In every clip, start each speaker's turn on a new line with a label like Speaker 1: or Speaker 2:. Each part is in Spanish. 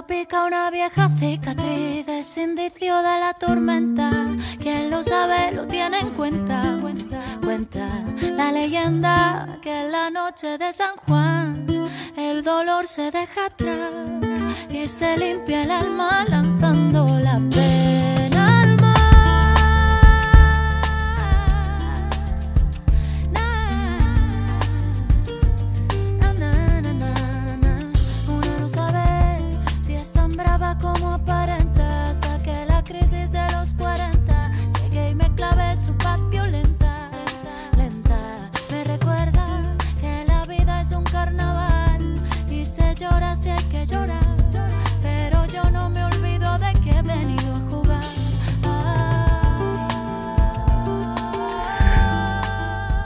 Speaker 1: Pica una vieja cicatriz es indicio de la tormenta. Quien lo sabe lo tiene en cuenta. Cuenta la leyenda que en la noche de San Juan el dolor se deja atrás y se limpia el alma lanzando si hay que llorar, pero yo no me olvido de que he venido a jugar. Ah.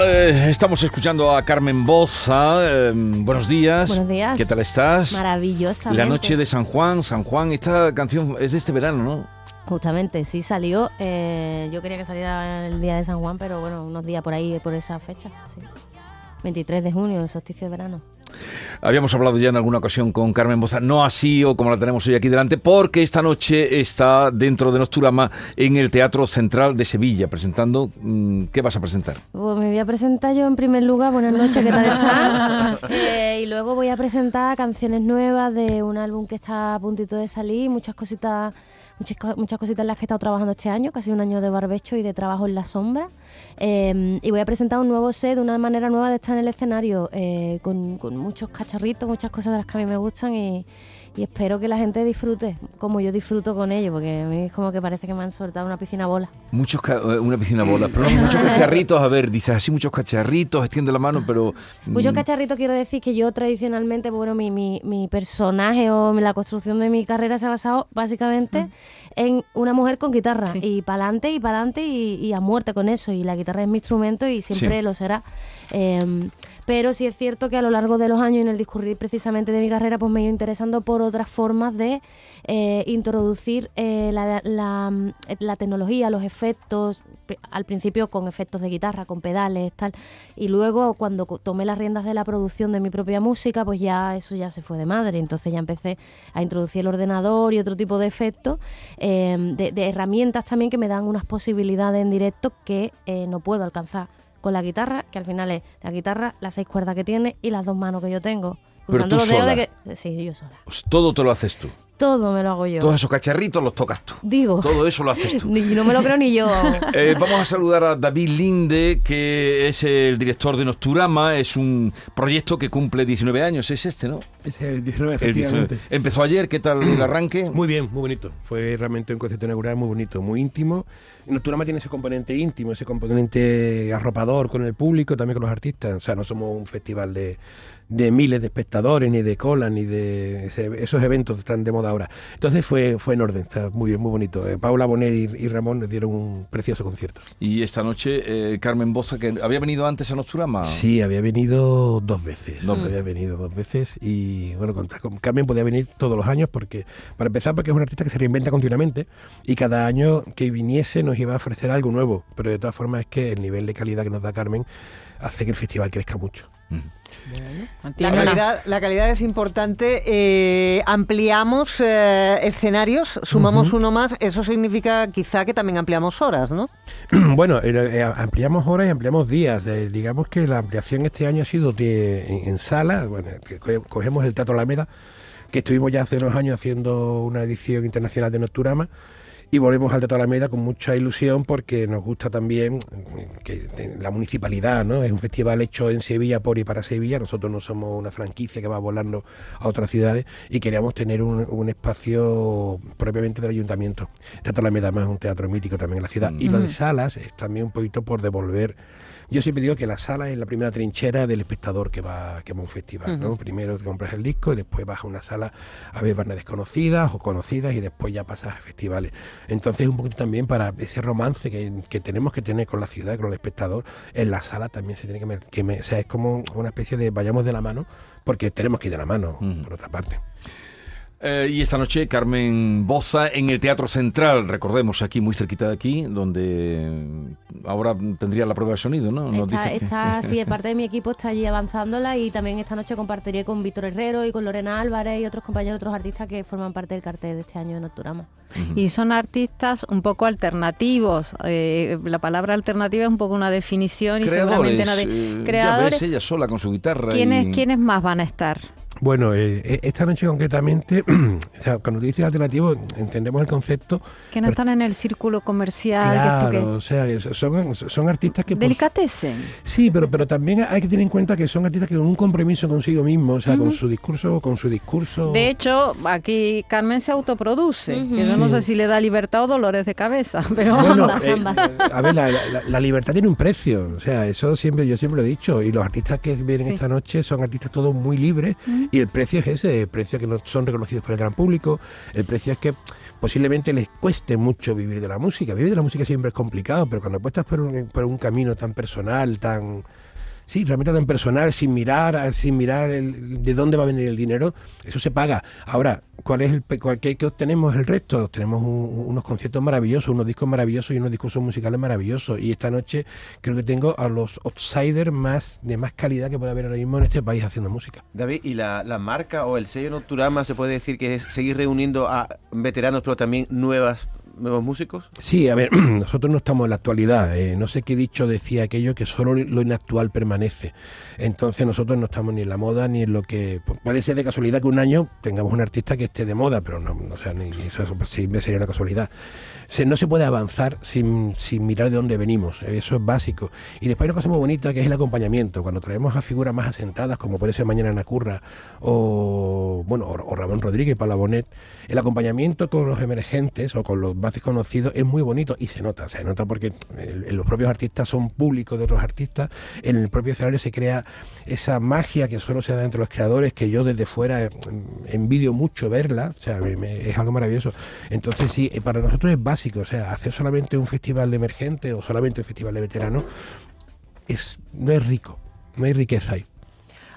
Speaker 2: Eh, estamos escuchando a Carmen Boza. eh, buenos días.
Speaker 3: Buenos días.
Speaker 2: ¿Qué tal estás?
Speaker 3: Maravillosa.
Speaker 2: La noche de San Juan. San Juan, esta canción es de este verano, ¿no?
Speaker 3: Justamente, sí salió. eh, yo quería que saliera el día de San Juan, pero bueno, unos días por ahí, por esa fecha. Sí. 23 de junio, el solsticio de verano.
Speaker 2: Habíamos hablado ya en alguna ocasión con Carmen Boza, no así o como la tenemos hoy aquí delante, porque esta noche está dentro de Nosturama en el Teatro Central de Sevilla presentando. mm, ¿Qué vas a presentar?
Speaker 3: Pues me voy a presentar yo en primer lugar. Buenas noches, ¿qué tal están? Eh, y luego voy a presentar canciones nuevas de un álbum que está a puntito de salir, muchas cositas, muchas, muchas cositas en las que he estado trabajando este año, casi un año de barbecho y de trabajo en la sombra. Eh, y voy a presentar un nuevo set, una manera nueva de estar en el escenario, eh, con, con muchos cacharritos, muchas cosas de las que a mí me gustan y, y espero que la gente disfrute como yo disfruto con ello, porque a mí es como que parece que me han soltado una piscina bola.
Speaker 2: Muchos ca- eh, una piscina bola, pero muchos cacharritos. A ver, dices así muchos cacharritos, extiende la mano, pero.
Speaker 3: Muchos
Speaker 2: mm,
Speaker 3: cacharritos quiero decir que yo tradicionalmente, bueno, mi, mi, mi personaje o la construcción de mi carrera se ha basado básicamente en una mujer con guitarra
Speaker 4: Sí.
Speaker 3: y para adelante y para adelante y, y a muerte con eso y la guitarra es mi instrumento y siempre
Speaker 2: Sí.
Speaker 3: lo será. Eh, pero sí es cierto que a lo largo de los años y en el discurrir precisamente de mi carrera pues me he ido interesando por otras formas de eh, introducir eh, la, mm, tecnología, los efectos, al principio con efectos de guitarra, con pedales, tal, y luego cuando tomé las riendas de la producción de mi propia música, pues ya eso ya se fue de madre, entonces ya empecé a introducir el ordenador y otro tipo de efectos, eh, de, de herramientas también que me dan unas posibilidades en directo que eh, no puedo alcanzar con la guitarra, que al final es la guitarra, las seis cuerdas que tiene y las dos manos que yo tengo.
Speaker 2: Pero tú
Speaker 3: los dedos
Speaker 2: sola.
Speaker 3: de que... Sí, yo sola.
Speaker 2: todo te lo haces tú.
Speaker 3: Todo me lo hago yo.
Speaker 2: Todos esos cacharritos los tocas tú.
Speaker 3: Digo.
Speaker 2: Todo eso lo haces tú.
Speaker 3: Ni- no me lo creo ni yo.
Speaker 2: Eh, vamos a saludar a David Linde, que es el director de Nosturama. Es un proyecto que cumple 19 años. Es este, ¿no?
Speaker 5: Es el 19,
Speaker 2: El
Speaker 5: efectivamente.
Speaker 2: 19. Empezó ayer. ¿Qué tal el arranque?
Speaker 5: Muy bien, muy bonito. Fue realmente un concierto inaugural muy bonito, muy íntimo. Nocturama tiene ese componente íntimo, ese componente arropador con el público, también con los artistas. O sea, no somos un festival de, de miles de espectadores, ni de cola, ni de esos eventos que están de moda ahora. Entonces fue, fue en orden, está muy bien, muy bonito. Eh, Paula Bonet y, y Ramón nos dieron un precioso concierto.
Speaker 2: Y esta noche, eh, Carmen Boza, que había venido antes a Nosturama.
Speaker 5: Sí, había venido dos veces.
Speaker 2: Dos
Speaker 5: había venido dos veces y bueno, con, con Carmen podía venir todos los años porque, para empezar, porque es un artista que se reinventa continuamente y cada año que viniese nos iba a ofrecer algo nuevo. Pero de todas formas es que el nivel de calidad que nos da Carmen hace que el festival crezca mucho.
Speaker 4: La calidad, la calidad es importante. Eh, ampliamos eh, escenarios, sumamos uno más. Eso significa quizá que también ampliamos horas, ¿no?
Speaker 5: bueno, eh, eh, ampliamos horas y ampliamos días. Eh, digamos que la ampliación este año ha sido de- en, en sala. Bueno, que cogemos el Teatro Alameda, que estuvimos ya hace unos años haciendo una edición internacional de Nocturama. Y volvemos al Teatro Alameda con mucha ilusión porque nos gusta también eh, que te- la municipalidad, ¿no? Es un festival hecho en Sevilla por y para Sevilla. Nosotros no somos una franquicia que va volando a otras ciudades y queríamos tener un, un espacio propiamente del ayuntamiento. Teatro Alameda además es un teatro mítico también en la ciudad. Y lo de salas es también un poquito por devolver. Yo siempre digo que la sala es la primera trinchera del espectador que va, que va a un festival, ¿no? Primero te compras el disco y después vas a una sala a ver bandas desconocidas o conocidas y después ya pasas a festivales. Entonces un poquito también para ese romance que, que tenemos que tener con la ciudad, con el espectador, en la sala también se tiene que... mer- que me- o sea, es como una especie de vayamos de la mano porque tenemos que ir de la mano, por otra parte.
Speaker 2: Eh, y esta noche Carmen Boza en el Teatro Central, recordemos, aquí muy cerquita de aquí, donde ahora tendría la prueba de sonido, ¿no?
Speaker 3: Nos está, está sí, parte de mi equipo está allí avanzándola y también esta noche compartiré con Víctor Herrero y con Lorena Álvarez y otros compañeros, otros artistas que forman parte del cartel de este año de Nocturama.
Speaker 6: Y son artistas un poco alternativos. Eh, la palabra alternativa es un poco una definición y
Speaker 2: seguramente nadie... Eh, creadores. ella sola con su guitarra.
Speaker 6: ¿Quiénes, ¿Quiénes más van a estar?
Speaker 5: Bueno, eh, eh, esta noche concretamente, o sea, cuando dices alternativo, entendemos el concepto.
Speaker 6: Que no están en el círculo comercial.
Speaker 5: Claro, o sea, son, son artistas que.
Speaker 6: Delicatecen.
Speaker 5: sí, pero, pero también hay que tener en cuenta que son artistas que con un compromiso consigo mismo, o sea, con su discurso, con su discurso.
Speaker 6: De hecho, aquí Carmen se autoproduce. Yo no sé si le da libertad o dolores de cabeza, pero ambas,
Speaker 5: eh, ambas. a ver, la, libertad tiene un precio, o sea, eso siempre yo siempre lo he dicho. Y los artistas que vienen esta noche son artistas todos muy libres. Y el precio es ese, el precio que no son reconocidos por el gran público, el precio es que posiblemente les cueste mucho vivir de la música. Vivir de la música siempre es complicado, pero cuando apuestas por un, por un camino tan personal, tan sí, realmente tan personal, sin mirar, sin mirar de dónde va a venir el dinero, eso se paga. Ahora, ¿cuál es el cuál, qué, obtenemos el resto? Tenemos unos conciertos maravillosos, unos discos maravillosos y unos discursos musicales maravillosos. Y esta noche creo que tengo a los outsiders más de más calidad que puede haber ahora mismo en este país haciendo música.
Speaker 7: David, ¿y la, la marca o el sello Nocturama se puede decir que es seguir reuniendo a veteranos pero también nuevas nuevos músicos?
Speaker 5: Sí, a ver, nosotros no estamos en la actualidad. Eh, no sé qué dicho decía aquello que solo lo inactual permanece. Entonces nosotros no estamos ni en la moda ni en lo que... Puede ser de casualidad que un año tengamos un artista que esté de moda, pero no, o sea, ni, eso, sí sería una casualidad. Se, no se puede avanzar sin, sin, mirar de dónde venimos. Eso es básico. Y después hay una cosa muy bonita que es el acompañamiento. Cuando traemos a figuras más asentadas, como puede ser mañana Ana Curra o, bueno, o, Ramón Rodríguez, Paula Bonet, el acompañamiento con los emergentes o con los más desconocidos es muy bonito y se nota. Se nota porque los propios artistas son públicos de otros artistas. En el propio escenario se crea esa magia que solo se da entre los creadores, que yo desde fuera envidio mucho verla. O sea, es algo maravilloso. Entonces, sí, para nosotros es básico o sea, hacer solamente un festival de emergente o solamente un festival de veteranos es, no es rico, no hay riqueza ahí.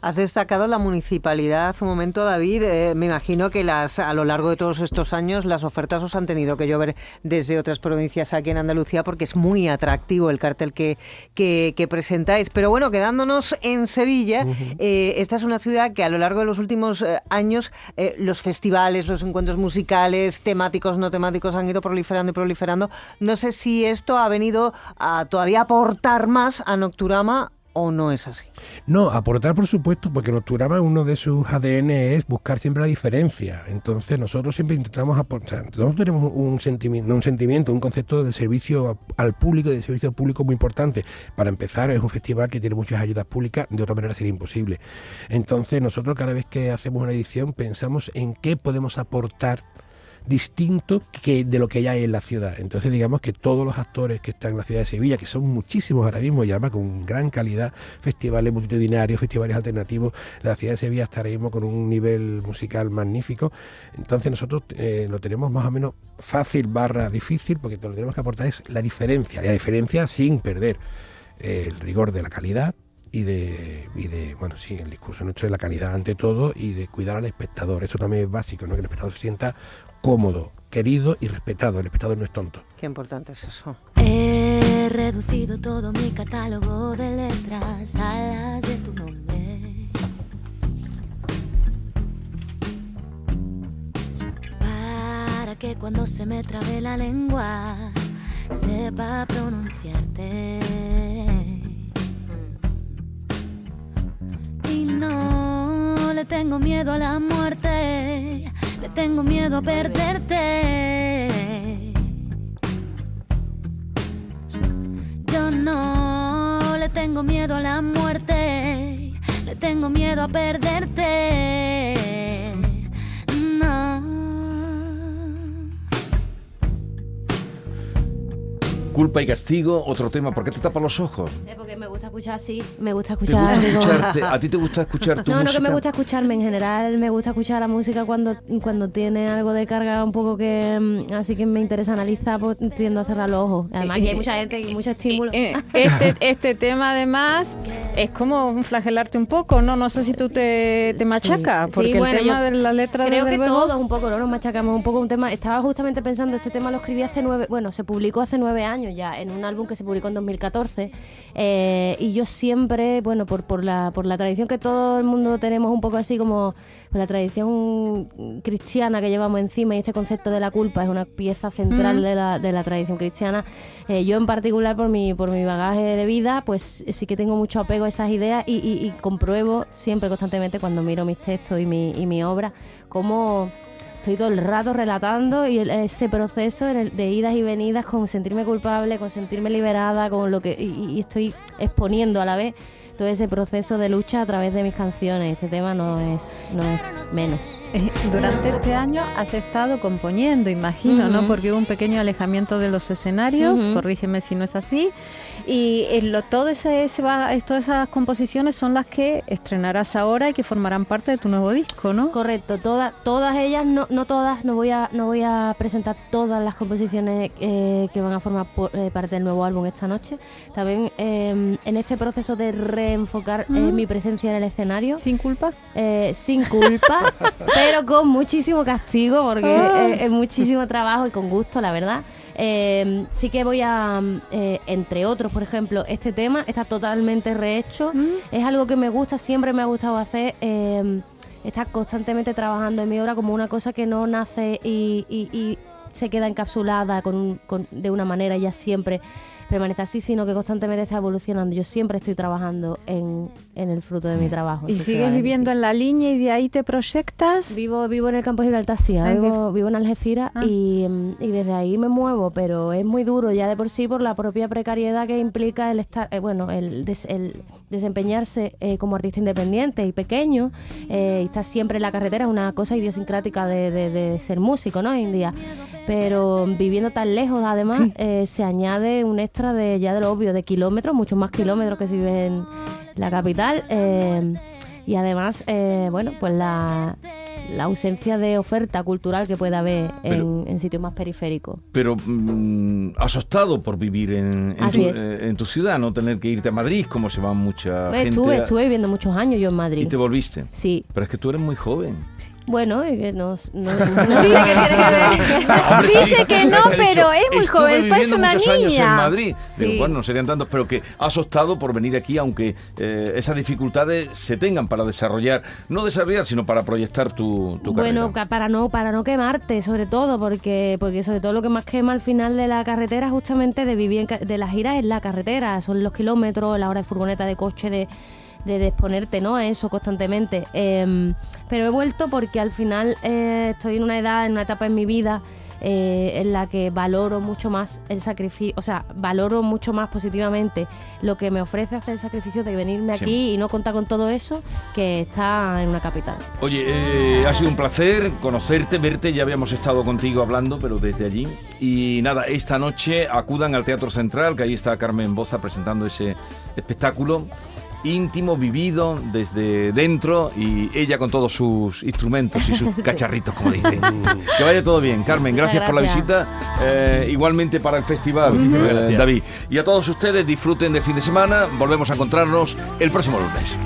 Speaker 4: Has destacado la municipalidad un momento, David. Eh, me imagino que las a lo largo de todos estos años las ofertas os han tenido que llover desde otras provincias aquí en Andalucía porque es muy atractivo el cartel que, que, presentáis. Pero bueno, quedándonos en Sevilla, eh, esta es una ciudad que a lo largo de los últimos eh, años los festivales, los encuentros musicales, temáticos, no temáticos, han ido proliferando y proliferando. No sé si esto ha venido a todavía aportar más a Nocturama o no es así?
Speaker 5: No, aportar por supuesto, porque Nocturama uno de sus ADN es buscar siempre la diferencia. Entonces nosotros siempre intentamos aportar, nosotros tenemos un sentimiento, un sentimiento, un concepto de servicio al público, de servicio público muy importante. Para empezar, es un festival que tiene muchas ayudas públicas, de otra manera sería imposible. Entonces nosotros cada vez que hacemos una edición pensamos en qué podemos aportar distinto que de lo que ya hay en la ciudad. Entonces digamos que todos los actores que están en la ciudad de Sevilla, que son muchísimos ahora mismo y además con gran calidad, festivales multitudinarios, festivales alternativos, la ciudad de Sevilla está mismo con un nivel musical magnífico. Entonces nosotros eh, lo tenemos más o menos fácil barra difícil porque lo que tenemos que aportar es la diferencia, la diferencia sin perder eh, el rigor de la calidad, y de, y de, bueno, sí, el discurso nuestro es la calidad ante todo y de cuidar al espectador. Eso también es básico, ¿no? Que el espectador se sienta cómodo, querido y respetado. El espectador no es tonto.
Speaker 4: Qué importante es eso.
Speaker 1: He reducido todo mi catálogo de letras a las de tu nombre. Para que cuando se me trabe la lengua sepa pronunciarte. Tengo miedo a la muerte le tengo miedo a perderte. Yo no le tengo miedo a la muerte, le tengo miedo a perderte.
Speaker 2: Culpa y castigo, otro tema. ¿Por qué te tapas los ojos?
Speaker 3: Eh, porque me gusta escuchar así, me gusta escuchar.
Speaker 2: ¿A ti te gusta escuchar tu
Speaker 3: no,
Speaker 2: música?
Speaker 3: No, no que me gusta escucharme. En general me gusta escuchar la música cuando, cuando tiene algo de carga un poco que... Mm, así que me interesa analizar, pues tiendo a cerrar los ojos. Además que hay mucha gente y mucho estímulo.
Speaker 6: Este, este tema además es como un flagelarte un poco, ¿no? No sé si tú te, te machacas,
Speaker 3: Sí,
Speaker 6: porque
Speaker 3: bueno,
Speaker 6: el tema de la letra de
Speaker 3: Creo que
Speaker 6: Del Bebo-
Speaker 3: todos un poco, ¿no? Nos machacamos un poco un tema. Estaba justamente pensando, este tema lo escribí hace nueve, bueno, se publicó hace nueve años ya, en un álbum que se publicó en 2014. eh, y yo siempre, bueno, por, por, la, por la tradición que todo el mundo tenemos un poco así como por la tradición cristiana que llevamos encima y este concepto de la culpa es una pieza central
Speaker 6: Mm.
Speaker 3: de, la, de la tradición cristiana. eh, yo en particular por mi, por mi bagaje de vida, pues sí que tengo mucho apego a esas ideas y, y- y compruebo siempre constantemente cuando miro mis textos y mi, y mi obra cómo estoy todo el rato relatando y ese proceso de idas y venidas con sentirme culpable, con sentirme liberada, con lo que y, y estoy exponiendo a la vez todo ese proceso de lucha a través de mis canciones. Este tema no es no es menos.
Speaker 6: Eh, Durante este año has estado componiendo, imagino, ¿no? Porque hubo un pequeño alejamiento de los escenarios, corrígeme si no es así. Y eh, lo, todo ese, ese va- todas esas composiciones son las que estrenarás ahora y que formarán parte de tu nuevo disco, ¿no?
Speaker 3: Correcto, todas todas ellas, no, no todas, no voy a no voy a presentar todas las composiciones eh, que van a formar por- eh, parte del nuevo álbum esta noche. También eh, en este proceso de reenfocar eh,
Speaker 6: Mm.
Speaker 3: mi presencia en el escenario,
Speaker 6: Sin culpa.
Speaker 3: eh, sin culpa, pero con muchísimo castigo, porque
Speaker 6: Ah.
Speaker 3: eh, es muchísimo trabajo y con gusto, la verdad. Eh, sí que voy a, mm, eh, entre otros, por ejemplo, este tema está totalmente rehecho.
Speaker 6: Mm.
Speaker 3: Es algo que me gusta, siempre me ha gustado hacer. Eh, estar constantemente trabajando en mi obra como una cosa que no nace y, y- y se queda encapsulada con con- de una manera ya siempre permanece así, sino que constantemente está evolucionando. Yo siempre estoy trabajando en, en el fruto de mi trabajo.
Speaker 6: Y sigues viviendo en la línea y de ahí te proyectas.
Speaker 3: Vivo, vivo en el campo de Gibraltar, sí, vivo, vivo en Algeciras
Speaker 6: Ah.
Speaker 3: y, mm, y desde ahí me muevo, pero es muy duro ya de por sí por la propia precariedad que implica el estar, eh, bueno, el, des- el desempeñarse eh, como artista independiente y pequeño eh, y estar siempre en la carretera es una cosa idiosincrática de, de- de ser músico, ¿no? Hoy en día. Pero viviendo tan lejos, además, eh, se añade un extra de ya de lo obvio, de kilómetros, muchos más kilómetros que si vive en la capital. eh, y además, eh, bueno, pues la, la ausencia de oferta cultural que pueda haber en, en sitios más periféricos.
Speaker 2: Pero mm, has optado por vivir en, tu, eh, en tu ciudad, no tener que irte a Madrid, como se va mucha gente.
Speaker 3: estuve,
Speaker 2: a-
Speaker 3: estuve viviendo muchos años yo en
Speaker 2: Y
Speaker 3: Madrid.
Speaker 2: te volviste.
Speaker 3: Sí,
Speaker 2: Pero es que tú eres muy joven.
Speaker 3: Bueno, y que no, no- no sé qué tiene que ver.
Speaker 2: Hombre, sí.
Speaker 6: Dice que no,
Speaker 2: ha
Speaker 6: pero es muy
Speaker 2: "Estuve
Speaker 6: joven, parece
Speaker 2: viviendo
Speaker 6: una
Speaker 2: muchos años en
Speaker 6: niña".
Speaker 2: Madrid. Digo,
Speaker 3: Sí.
Speaker 2: bueno, no serían tantos, pero que has optado por venir aquí, aunque eh, esas dificultades se tengan para desarrollar, no desarrollar, sino para proyectar tu, tu
Speaker 3: Bueno,
Speaker 2: carrera.
Speaker 3: ca- para no para no quemarte, sobre todo, porque porque sobre todo lo que más quema al final de la carretera, justamente de vivir en ca- de las giras, es la carretera, son los kilómetros, la hora de furgoneta, de coche, de, de, exponerte ¿no? a eso constantemente. Em, pero he vuelto porque al final eh, estoy en una edad, en una etapa en mi vida eh, en la que valoro mucho más el sacrificio, o sea, valoro mucho más positivamente lo que me ofrece hacer el sacrificio de venirme
Speaker 2: Sí.
Speaker 3: aquí y no contar con todo eso que está en una capital.
Speaker 2: Oye, eh, ha sido un placer conocerte, verte, ya habíamos estado contigo hablando, pero desde allí. Y nada, esta noche acudan al Teatro Central, que ahí está Carmen Boza presentando ese espectáculo íntimo, vivido desde dentro y ella con todos sus instrumentos y sus
Speaker 3: Sí.
Speaker 2: cacharritos, como dicen. que vaya todo bien, Carmen, gracias, por la visita, eh, igualmente para el festival, eh. David. Y a todos ustedes disfruten del fin de semana, volvemos a encontrarnos el próximo lunes.